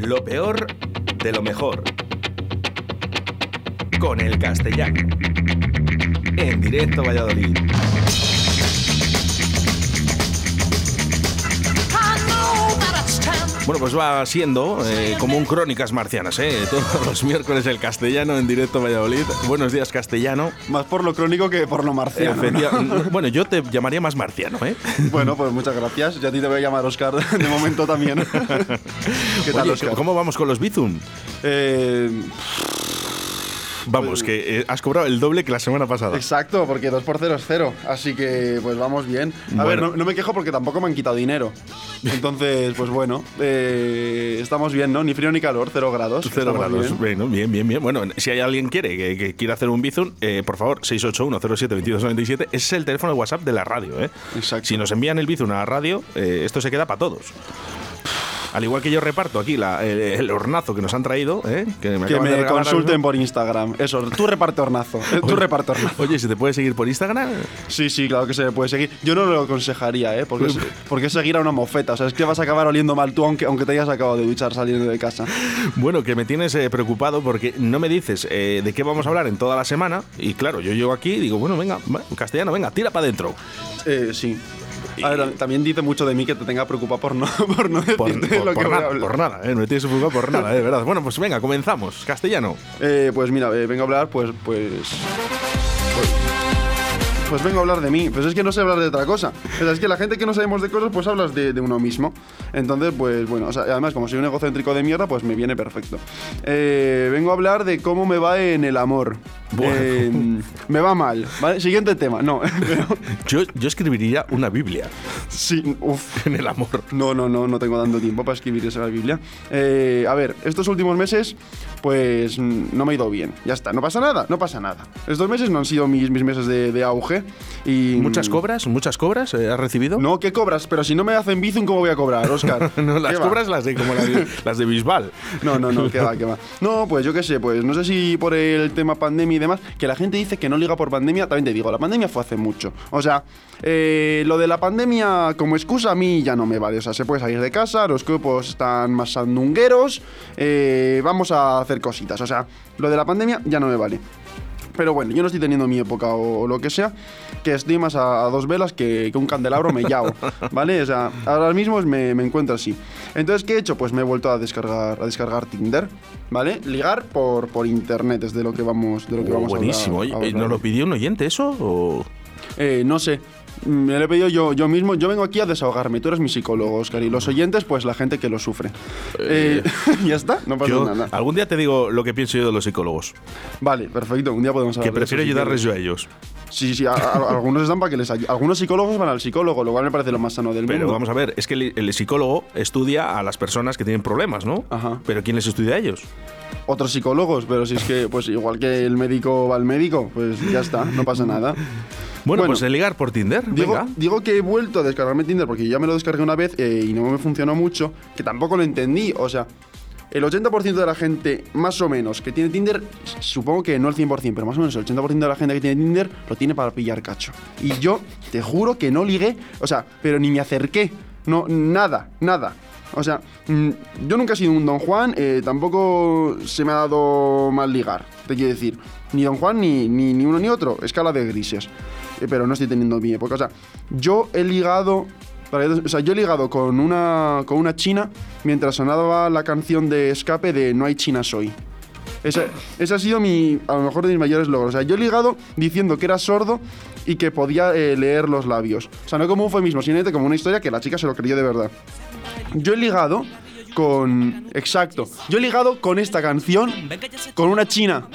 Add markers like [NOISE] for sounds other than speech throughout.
Lo peor de lo mejor. Con el castellano. En directo Valladolid. Bueno, pues va siendo eh, como un Crónicas Marcianas, ¿eh? [LAUGHS] Todos los miércoles el castellano en directo Valladolid. Buenos días, castellano. Más por lo crónico que por lo marciano. Efectiva- Bueno, yo te llamaría más marciano, ¿eh? [LAUGHS] Bueno, pues muchas gracias. Yo a ti te voy a llamar Oscar de momento también. [LAUGHS] ¿Qué tal, Oye, Oscar? ¿Cómo vamos con los Bizum? Eh, Vamos, que eh, has cobrado el doble que la semana pasada. exacto, porque 2 por 0 es 0. Así que, pues vamos bien. A ver, no, no me quejo porque tampoco me han quitado dinero. Entonces, pues bueno, eh, estamos bien, ¿no? Ni frío ni calor, 0 grados. Cero Estamos grados. bien. Bueno, bien, bien, bien. Bueno, si hay alguien quiere que, que quiera hacer un Bizum, eh, por favor, 681-07-2297. Ese es el teléfono de WhatsApp de la radio, ¿eh? Exacto. Si nos envían el Bizum a la radio, eh, esto se queda para todos. Al igual que yo reparto aquí la- el, el hornazo que nos han traído, ¿eh? que me, Que de consulten por Instagram. Eso, tú reparte hornazo. eh, Tú reparte hornazo. Oye, ¿se te puede seguir por Instagram? Sí, sí, claro que se me puede seguir. Yo no lo aconsejaría, ¿eh? Porque, es- porque es seguir a una mofeta. O sea, es que vas a acabar oliendo mal tú, aunque, aunque te hayas acabado de duchar saliendo de casa. Bueno, que me tienes eh, preocupado porque no me dices eh, de qué vamos a hablar en toda la semana. Y claro, yo llego aquí y digo, bueno, venga, castellano, venga, tira para adentro. Eh, sí. A ver, también dice mucho de mí que te tenga preocupado por no, [LAUGHS] por no Por, decirte por- lo por que voy a nada, hablar. por nada, ¿eh? no me tienes preocupado por nada, de verdad. Bueno, pues venga, comenzamos. Castellano. Eh, pues mira, eh, vengo a hablar, pues, pues, pues. Pues vengo a hablar de mí. Pues es que no sé hablar de otra cosa. O sea, es que la gente que no sabemos de cosas, pues hablas de, de uno mismo. Entonces, pues bueno, o sea, además, como soy un egocéntrico de mierda, pues me viene perfecto. Eh, vengo a hablar de cómo me va en el amor. Bueno. Eh, me va mal. ¿vale? Siguiente tema. No, pero. [LAUGHS] Yo, yo escribiría una Biblia Sí, uff. en el amor. No, no, no, no tengo tanto tiempo para escribir esa Biblia. Eh, a ver, estos últimos meses, pues no me ha ido bien. Ya está, no pasa nada, no pasa nada. Estos meses no han sido mis, mis meses de, de auge y... ¿Muchas cobras? ¿Muchas cobras eh, has recibido? No, ¿qué cobras? Pero si no me hacen Bizum, ¿cómo voy a cobrar, Oscar? [LAUGHS] No, las ¿Qué va? cobras las de como las de, [LAUGHS] las de Bisbal. No, no, no, que va, que va. No, pues yo qué sé, pues no sé si por el tema pandemia y demás, que la gente dice que no liga por pandemia, también te digo, la pandemia fue hace mucho. O sea, eh, lo de la pandemia como excusa a mí ya no me vale. O sea, se puede salir de casa, los cuerpos están más sandungueros, eh, vamos a hacer cositas. O sea, lo de la pandemia ya no me vale. Pero bueno, yo no estoy teniendo mi época o, o lo que sea, que estoy más a, a dos velas que, que un candelabro me llao, [LAUGHS] ¿vale? O sea, ahora mismo me, me encuentro así. Entonces, ¿qué he hecho? Pues me he vuelto a descargar, a descargar Tinder, ¿vale? Ligar por, por internet es de lo que vamos, de lo que Oh, vamos buenísimo. a a ¿Nos lo pidió un oyente eso? O... Eh, no sé. Me lo he pedido yo, yo mismo. Yo vengo aquí a desahogarme. Tú eres mi psicólogo, Oscar. Y los oyentes, pues la gente que lo sufre. Eh, [LAUGHS] ya está, no pasa Yo nada. algún día te digo lo que pienso yo de los psicólogos. Vale, perfecto. Un día podemos hablar Que prefiero ayudarles yo a ellos. Sí, sí, a- a- algunos están para que les. Algunos psicólogos van al psicólogo, lo cual me parece lo más sano del Pero mundo. vamos a ver, es que el, el psicólogo estudia a las personas que tienen problemas, ¿no? Ajá. Pero ¿quién les estudia a ellos? Otros psicólogos, pero si es que, pues igual que el médico va al médico, pues ya está, no pasa nada. Bueno, Bueno. pues el ligar por Tinder. Digo, Venga. digo que he vuelto a descargarme Tinder porque ya me lo descargué una vez eh, y no me funcionó mucho, que tampoco lo entendí. O sea, el 80% de la gente, más o menos, que tiene Tinder, supongo que no el 100%, pero más o menos el 80% de la gente que tiene Tinder lo tiene para pillar cacho. Y yo te juro que no ligué, o sea, pero ni me acerqué. No, nada, nada. O sea, mm, yo nunca he sido un Don Juan, eh, tampoco se me ha dado mal ligar, te quiero decir. Ni Don Juan, ni, ni, ni uno ni otro, escala de grises. Eh, pero no estoy teniendo mi época. O sea, yo he ligado. O sea, yo he ligado con una, con una china mientras sonaba la canción de escape de No hay China soy. Ese, ese ha sido mi, a lo mejor de mis mayores logros. O sea, yo he ligado diciendo que era sordo y que podía eh, leer los labios. O sea, no como un eufemismo, sino como una historia que la chica se lo creyó de verdad. Yo he ligado con... Exacto. Yo he ligado con esta canción con una china.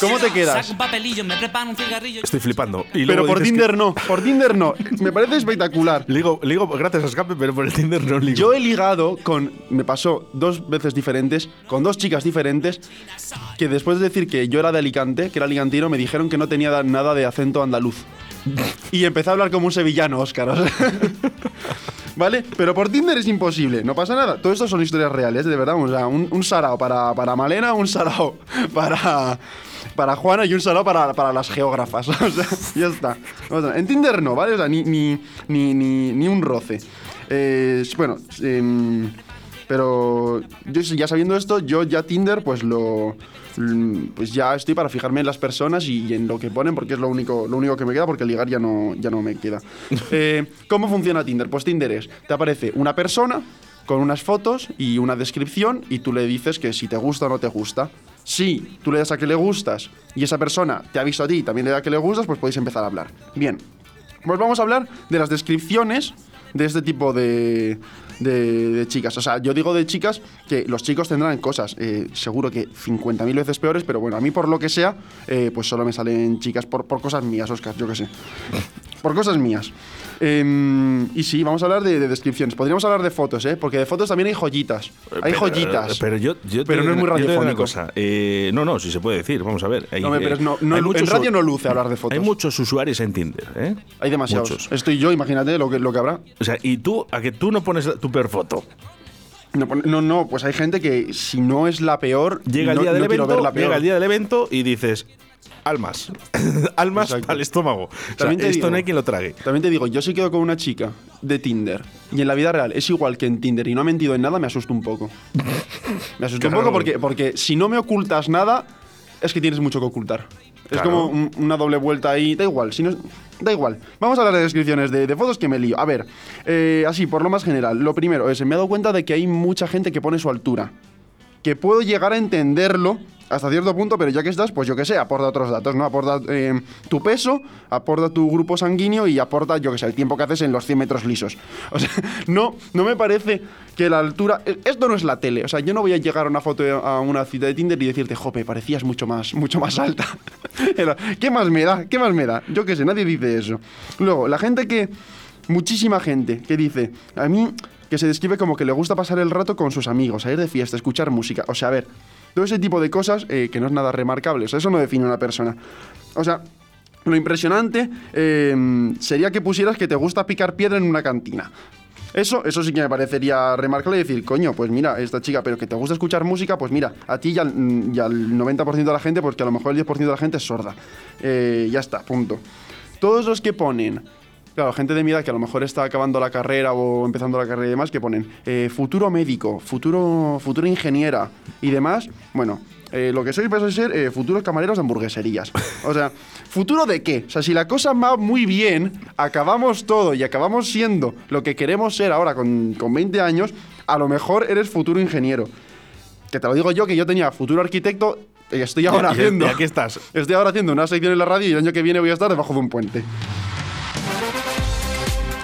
¿Cómo te quedas? Saco un papelillo, me preparo un cigarrillo. Estoy flipando. Y Pero luego por dices que- Tinder no. Por Tinder no. [LAUGHS] Me parece espectacular. Ligo, ligo gracias a escape, pero por el Tinder no ligo. Yo he ligado con. Me pasó dos veces diferentes, con dos chicas diferentes, que después de decir que yo era de Alicante, que era alicantino, me dijeron que no tenía da- nada de acento andaluz. [LAUGHS] Y empecé a hablar como un sevillano, Óscar. o sea. [LAUGHS] ¿Vale? Pero por Tinder es imposible, no pasa nada. Todo esto son historias reales, de verdad. O sea, un, un sarao para, para Malena, un sarao [LAUGHS] para, para Juana y un sarao para, para las geógrafas. O sea, ya está. En Tinder no, ¿vale? O sea, ni, ni, ni, ni, un roce. Eh, bueno, em, Pero yo ya sabiendo esto, yo ya Tinder pues lo pues ya estoy para fijarme en las personas y, y en lo que ponen porque es lo único lo único que me queda porque ligar ya no ya no me queda. [LAUGHS] Eh, ¿Cómo funciona Tinder? Pues Tinder es te aparece una persona con unas fotos y una descripción y tú le dices que si te gusta o no te gusta. Si tú le das a que le gustas y esa persona te ha visto a ti y también le da que le gustas, pues podéis empezar a hablar. Bien, pues vamos a hablar de las descripciones de este tipo de, de, chicas. O sea, yo digo de chicas que los chicos tendrán cosas, eh, seguro que 50.000 veces peores, pero bueno, a mí por lo que sea, eh, pues solo me salen chicas por, por cosas mías, Oscar, yo qué sé. Por cosas mías. Em, y sí, vamos a hablar de, de descripciones. Podríamos hablar de fotos, ¿eh? Porque de fotos también hay joyitas. Hay Pero, joyitas. eh, Pero yo, yo te Pero no es muy una radiofónico. cosa. eh, no, no, si se puede decir. Vamos a ver. Hay, No, pero eh, no- no- hay en radio no luce hablar de fotos. Hay muchos usuarios en Tinder, ¿eh? Hay demasiados. Muchos. Estoy yo, imagínate lo que, lo que habrá. O sea, y tú, a que tú no pones tu peor foto. No, no, no, pues hay gente que si no es la peor, Llega no, el día del no evento, la peor. llega el día del evento y dices almas, [LAUGHS] almas Exacto. para el estómago. O sea, También te esto digo- no hay quien lo trague. También te digo, yo si quedo con una chica de Tinder y en la vida real es igual que en Tinder y no ha mentido en nada, me asusto un poco. Me asusto un poco porque, porque si no me ocultas nada, es que tienes mucho que ocultar. Es como un- una doble vuelta ahí. Da igual, si no, da igual. Vamos a hablar de descripciones de, de fotos que me lío. A ver, eh, así, por lo más general. Lo primero es, me he dado cuenta de que hay mucha gente que pone su altura. Que puedo llegar a entenderlo hasta cierto punto, pero ya que estás, pues yo que sé, aporta otros datos, ¿no? Aporta eh, tu peso, aporta tu grupo sanguíneo y aporta, yo que sé, el tiempo que haces en los 100 metros lisos. [LAUGHS] O sea, no, no me parece que la altura... eh, Esto no es la tele, o sea, yo no voy a llegar a una foto a una cita de Tinder y decirte, jope, parecías mucho más, mucho más alta. [LAUGHS] ¿Qué más me da? ¿Qué más me da? Yo que sé, nadie dice eso. Luego, la gente que... Muchísima gente que dice, a mí que se describe como que le gusta pasar el rato con sus amigos, a ir de fiesta, escuchar música. O sea, a ver, todo ese tipo de cosas eh, que no es nada remarcable. O sea, eso no define a una persona. O sea, lo impresionante eh, sería que pusieras que te gusta picar piedra en una cantina. Eso, eso sí que me parecería remarcable decir, coño, pues mira, esta chica, pero que te gusta escuchar música, pues mira, a ti y y al 90% de la gente, porque a lo mejor el 10% de la gente es sorda. Eh, ya está, punto. Todos los que ponen, claro, gente de mi edad que a lo mejor está acabando la carrera o empezando la carrera y demás, que ponen eh, futuro médico, futuro, futuro ingeniera y demás, bueno, eh, lo que sois vais a ser eh, futuros camareros de hamburgueserías. O sea, ¿futuro de qué? O sea, si la cosa va muy bien, acabamos todo y acabamos siendo lo que queremos ser ahora con, con 20 años, a lo mejor eres futuro ingeniero. Que te lo digo yo, que yo tenía futuro arquitecto y estoy ahora Y- haciendo. y aquí estás. Estoy ahora haciendo una sección en la radio y el año que viene voy a estar debajo de un puente.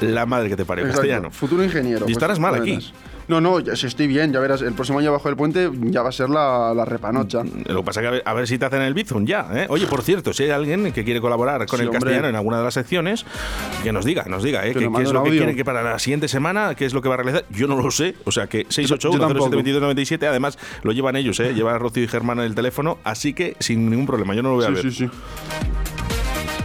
La madre que te parió, Exacto, castellano. Futuro ingeniero. pues, Y estarás mal aquí. verás. No, no, ya- si estoy bien, ya verás. El próximo año bajo el puente ya va a ser la, la repanocha. Lo que pasa es que a ver, a ver si te hacen el Bizum ya. ¿eh? Oye, por cierto, si hay alguien que quiere colaborar con Sí, el hombre. castellano en alguna de las secciones, que nos diga, nos diga, ¿eh? Que ¿Qué, es lo que quiere que para la siguiente semana, qué es lo que va a realizar. Yo no lo sé. O sea que Yo 681 tampoco. 97 además lo llevan ellos, ¿eh? lleva Rocío y Germán en el teléfono, así que sin ningún problema, yo no lo voy a Sí, ver. sí, sí.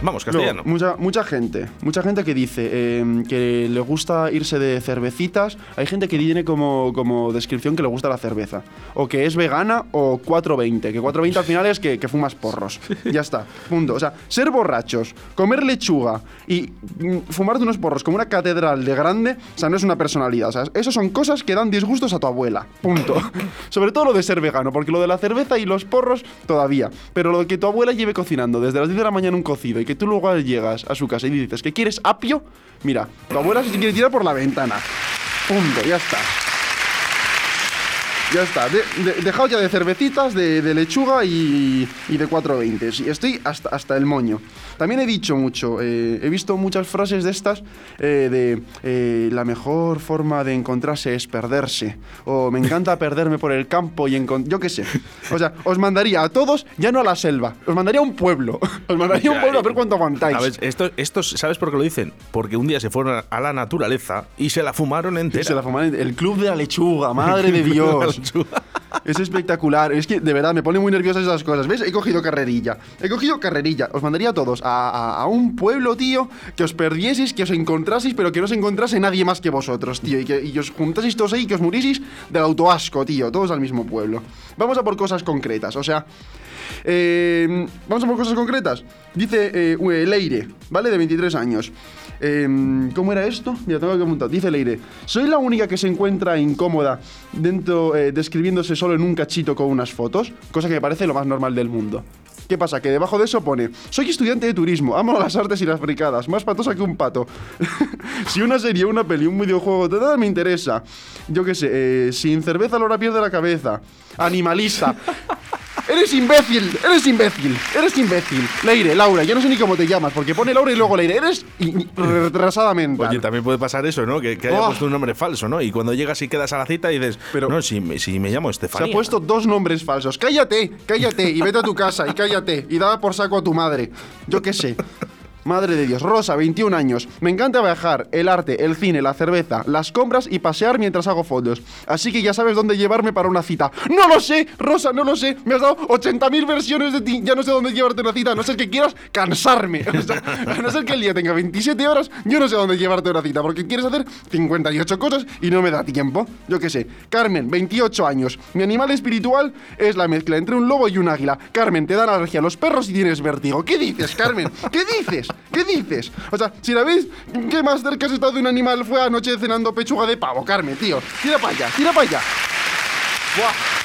Vamos, Luego, castellano. mucha, mucha gente, mucha gente que dice eh, que le gusta irse de cervecitas. Hay gente que tiene como, como descripción que le gusta la cerveza. O que es vegana o 420. Que 420 al final es que, que fumas porros. Ya está, punto. O sea, ser borrachos, comer lechuga y mm, fumarte unos porros como una catedral de grande, o sea, no es una personalidad. O sea, eso son cosas que dan disgustos a tu abuela. Punto. [LAUGHS] Sobre todo lo de ser vegano, porque lo de la cerveza y los porros todavía. Pero lo de que tu abuela lleve cocinando desde las 10 de la mañana un cocido y que tú luego llegas a su casa y dices que quieres apio, mira, tu abuela se quiere tirar por la ventana. Punto, ya está. Ya está, de, de- dejaos ya de cervecitas, de, de lechuga y, y de 420. Sí, estoy hasta, hasta el moño. También he dicho mucho, eh, he visto muchas frases de estas eh, de eh, la mejor forma de encontrarse es perderse. O me encanta perderme por el campo y encontrar... Yo qué sé. O sea, os mandaría a todos, ya no a la selva, os mandaría a un pueblo. [LAUGHS] Os mandaría a un pueblo a ver cuánto aguantáis. A ver, esto, estos, ¿sabes por qué lo dicen? Porque un día se fueron a la naturaleza y se la fumaron entera. Se la fuman- el club de la lechuga, madre de [LAUGHS] Dios. [LAUGHS] Es espectacular. Es que de verdad me pone muy nerviosas esas cosas. ¿Ves? He cogido carrerilla. He cogido carrerilla. Os mandaría a todos a, a- a un pueblo, tío, que os perdieseis, que os encontraseis, pero que no os encontrase nadie más que vosotros, tío. Y que y os juntaseis todos ahí y que os murieseis del autoasco, tío. Todos al mismo pueblo. vamos a por cosas concretas. O sea, eh, vamos a por cosas concretas. Dice eh, Leire, ¿vale? De 23 años. Eh, ¿Cómo era esto? Mira, tengo que apuntar. Dice Leire, soy la única que se encuentra incómoda dentro, eh, describiéndose solo en un cachito con unas fotos, cosa que me parece lo más normal del mundo. ¿Qué pasa? Que debajo de eso pone, soy estudiante de turismo, amo las artes y las fricadas, más patosa que un pato. [LAUGHS] si una serie, una peli, un videojuego, te da, me interesa. Yo qué sé, eh, sin cerveza Laura pierde la cabeza. Animalista. [LAUGHS] Eres imbécil, eres imbécil, eres imbécil. Leire, Laura, yo no sé ni cómo te llamas, porque pone Laura y luego Leire. Eres i- i- retrasada mental. Oye, también puede pasar eso, ¿no? Que, que haya Oh. puesto un nombre falso, ¿no? Y cuando llegas y quedas a la cita dices, Pero- no, si, me- si me llamo Se Estefanía. ha puesto dos nombres falsos. Cállate, cállate y vete a tu casa y cállate y daba por saco a tu madre. Yo qué sé. Madre de Dios, Rosa, 21 años. Me encanta viajar, el arte, el cine, la cerveza, las compras y pasear mientras hago fotos. Así que ya sabes dónde llevarme para una cita. ¡No lo sé! Rosa, no lo sé. Me has dado 80.000 versiones de ti. Ya no sé dónde llevarte una cita. No ser que quieras cansarme. [LAUGHS] A no ser que el día tenga 27 horas, yo no sé dónde llevarte una cita. Porque quieres hacer 58 cosas y no me da tiempo. Yo qué sé. Carmen, 28 años. Mi animal espiritual es la mezcla entre un lobo y un águila. Carmen, te dan alergia a los perros y tienes vértigo. ¿Qué dices, Carmen? ¿Qué dices? ¿Qué dices? O sea, si la veis, ¿qué más cerca has estado de un animal fue anoche cenando pechuga de pavo, Carmen, tío? Tira para allá, tira para allá. Buah.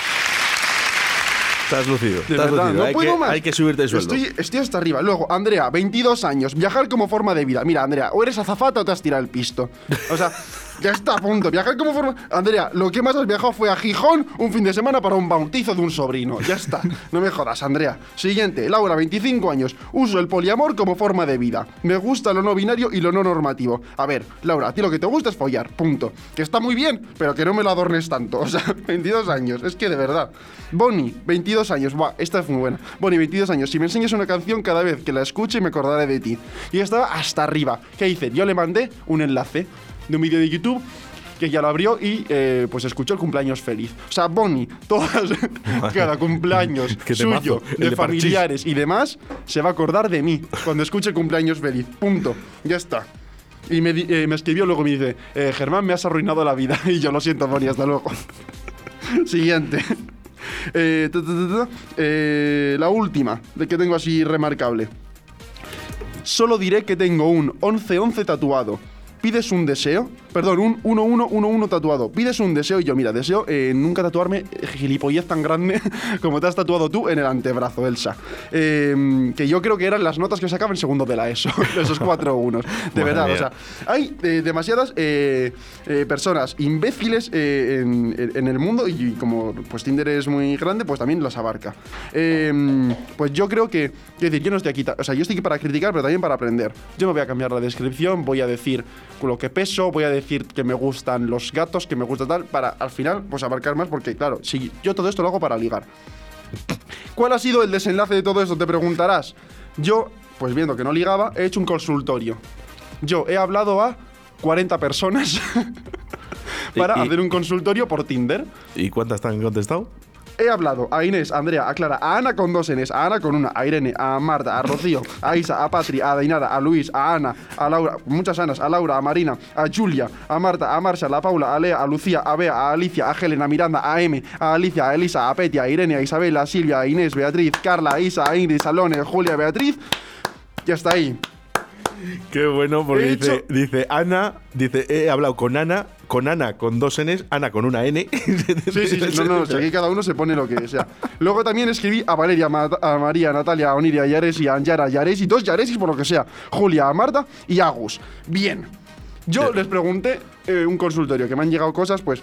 Estás lucido. De estás verdad, lucido. no hay, puedo que, más. hay que subirte el sueldo. Estoy, estoy hasta arriba. Luego, Andrea, 22 años. Viajar como forma de vida. Mira, Andrea, o eres azafata o te has tirado el pisto. O sea, [LAUGHS] ya está a punto. Viajar como forma. Andrea, lo que más has viajado fue a Gijón un fin de semana para un bautizo de un sobrino. Ya está. No me jodas, Andrea. Siguiente, Laura, 25 años. Uso el poliamor como forma de vida. Me gusta lo no binario y lo no normativo. A ver, Laura, a ti lo que te gusta es follar. Punto. Que está muy bien, pero que no me lo adornes tanto. O sea, [LAUGHS] 22 años. Es que de verdad. Bonnie, 22 años. Buah, esta es muy buena. Bonnie, 22 años. Si me enseñas una canción, cada vez que la escuche me acordaré de ti. Y estaba hasta arriba. ¿Qué hice? Yo le mandé un enlace de un vídeo de YouTube que ya lo abrió y eh, pues escuchó el cumpleaños feliz. O sea, Bonnie, todas, [LAUGHS] cada cumpleaños suyo, el de de familiares y demás, se va a acordar de mí cuando escuche cumpleaños feliz. Punto. Ya está. Y me, eh, me escribió luego me dice, eh, Germán, me has arruinado la vida. [LAUGHS] Y yo lo siento, Bonnie, hasta luego. [LAUGHS] Siguiente. Eh. Eh, la última, de que tengo así remarcable. Solo diré que tengo un 11-11 tatuado. Pides un deseo, perdón, un 1-1-1-1 tatuado. Pides un deseo y yo, mira, deseo eh, nunca tatuarme eh, gilipollez tan grande [LAUGHS] como te has tatuado tú en el antebrazo, Elsa. Eh, que yo creo que eran las notas que sacaba en segundo de la ESO, [LAUGHS] esos cuatro unos. De Madre verdad, mía. o sea, hay eh, demasiadas eh, eh, personas imbéciles en, en- el mundo y como pues Tinder es muy grande, pues también las abarca. Eh, pues yo creo que, quiero decir, yo no estoy aquí, o sea, yo estoy aquí para criticar, pero también para aprender. Yo no voy a cambiar la descripción, voy a decir lo que peso, voy a decir que me gustan los gatos, que me gusta tal, para al final pues abarcar más, porque claro, si yo todo esto lo hago para ligar. ¿Cuál ha sido el desenlace de todo esto? Te preguntarás. Yo, pues viendo que no ligaba, he hecho un consultorio. Yo he hablado a 40 personas [LAUGHS] para Y- y- hacer un consultorio por Tinder. ¿Y cuántas te han contestado? He hablado a Inés, a Andrea, a Clara, a Ana con dos Ns, a Ana con una, a Irene, a Marta, a Rocío, a Isa, a Patri, a Dainara, a Luis, a Ana, a Laura, muchas Anas, a Laura, a Marina, a Julia, a Marta, a Marshall, a Paula, a Lea, a Lucía, a Bea, a Alicia, a Helen, a Miranda, a M, a Alicia, a Elisa, a Petia, a Irene, a Isabela, a Silvia, a Inés, Beatriz, Carla, a Isa, a Ingrid, a a Julia, a Beatriz. Ya está ahí. Qué bueno, porque dice, Ana, dice, he hablado con Ana, con Ana con dos Ns, Ana con una N. Sí, sí, sí. No, no, si aquí cada uno se pone lo que sea. Luego también escribí a Valeria, a María, a Natalia, a Oniria, a Yaresi, a Anjara, a Yaresi, dos Yaresis por lo que sea. Julia, a Marta y a Agus. Bien. Yo les pregunté eh, un consultorio que me han llegado cosas, pues.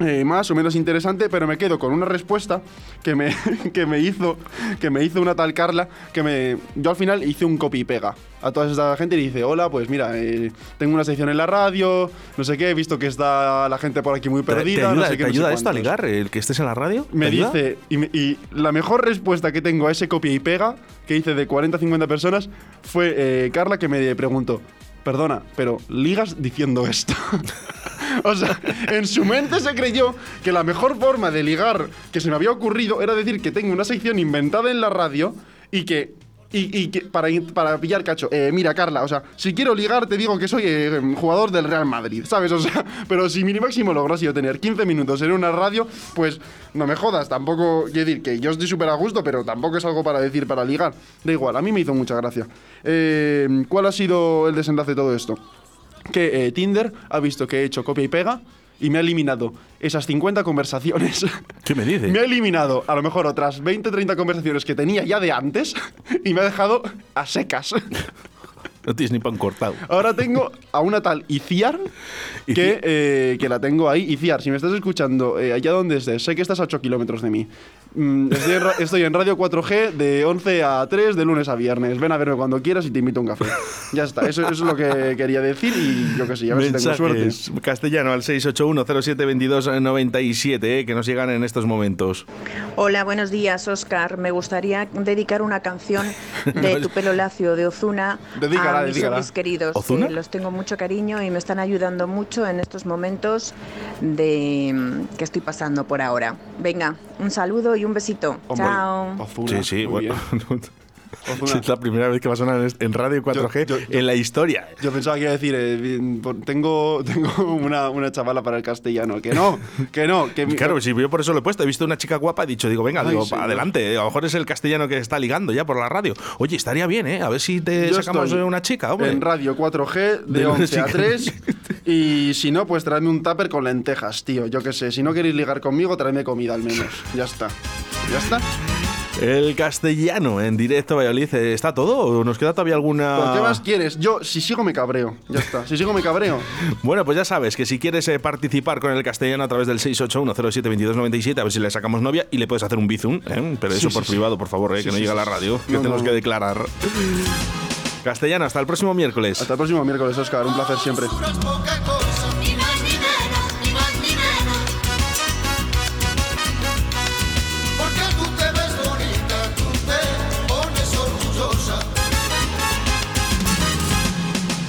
Eh, más o menos interesante, pero me quedo con una respuesta que me, [LAUGHS] que me hizo que me hizo una tal Carla que me yo al final hice un copy y pega a toda esta gente y dice hola pues mira eh, tengo una sección en la radio no sé qué he visto que está la gente por aquí muy ¿Te, te perdida ayuda, no sé qué, te no sé ayuda esto a cuántos". ligar? ¿El que estés en la radio? Me ¿Te ayuda? dice, y, me- y la mejor respuesta que tengo a ese copia y pega que hice de 40 a 50 personas fue eh, Carla que me preguntó, perdona, pero ligas diciendo esto. [LAUGHS] [LAUGHS] o sea, en su mente se creyó que la mejor forma de ligar que se me había ocurrido era decir que tengo una sección inventada en la radio y que Y, que- para, para pillar cacho. Eh, mira, Carla, o sea, si quiero ligar, te digo que soy eh, jugador del Real Madrid, ¿sabes? O sea, pero si mi máximo logro ha sido tener 15 minutos en una radio, pues no me jodas. Tampoco, quiero decir que yo estoy súper a gusto, pero tampoco es algo para decir para ligar. Da igual, a mí me hizo mucha gracia. Eh, ¿Cuál ha sido el desenlace de todo esto? Que eh, Tinder ha visto que he hecho copia y pega y me ha eliminado esas 50 conversaciones. [LAUGHS] ¿Qué me dices? me ha eliminado a lo mejor otras 20, 30 conversaciones que tenía ya de antes [LAUGHS] y me ha dejado a secas. [LAUGHS] No tienes ni pan cortado. Ahora tengo a una tal Iciar que, eh, que la tengo ahí. Iciar, si me estás escuchando eh, allá donde estés, sé que estás a 8 kilómetros de mí. Mm, estoy, en, ra- estoy en Radio 4G de 11 a 3 de lunes a viernes. Ven a verme cuando quieras y te invito a un café. Ya está, eso, eso es lo que quería decir y yo qué sé, a ver si tengo suerte. Mensajes castellano al 681-072297, eh, que nos llegan en estos momentos. Hola, buenos días, Oscar. Me gustaría dedicar una canción [LAUGHS] de Tu pelo lacio de Ozuna Dedícala, a mis queridos. ¿Ozuna? que los tengo mucho cariño y me están ayudando mucho en estos momentos de mm, que estoy pasando por ahora. Venga, un saludo y un besito. Hombre, Chao. Ozuna, sí, sí, muy bueno. [LAUGHS] Ozuna. [LAUGHS] es la primera vez que va a sonar en- Radio 4G Yo- yo- en la historia. Yo pensaba que iba a decir, eh, tengo, tengo una, una chavala para el castellano. Que no, que no. Que mi- Claro, si yo por eso lo he puesto. He visto una chica guapa, he dicho, digo, venga, Ay, digo, señor. adelante. A lo mejor es el castellano que está ligando ya por la radio. Oye, estaría bien, ¿eh? A ver si te Yo sacamos una chica, hombre. En radio 4G de, De lunes 11 a y 3. [LAUGHS] Y si no, pues traedme un tupper con lentejas, tío. Yo qué sé. Si no queréis ligar conmigo, traedme comida al menos. Ya está. Ya está. El castellano en directo Valladolid, eh, ¿está todo? ¿O nos queda todavía alguna...? ¿Por qué más quieres? Yo, si sigo, me cabreo. Ya está. Si sigo, me cabreo. [LAUGHS] Bueno, pues ya sabes que si quieres eh, participar con el castellano a través del 681072297, a ver si le sacamos novia y le puedes hacer un bizum, ¿eh? pero eso Sí, por sí, sí. privado, por favor, eh, que no llega a la radio, que No, tenemos no, que declarar. Castellano, hasta el próximo miércoles. Hasta el próximo miércoles, Oscar. Un placer siempre.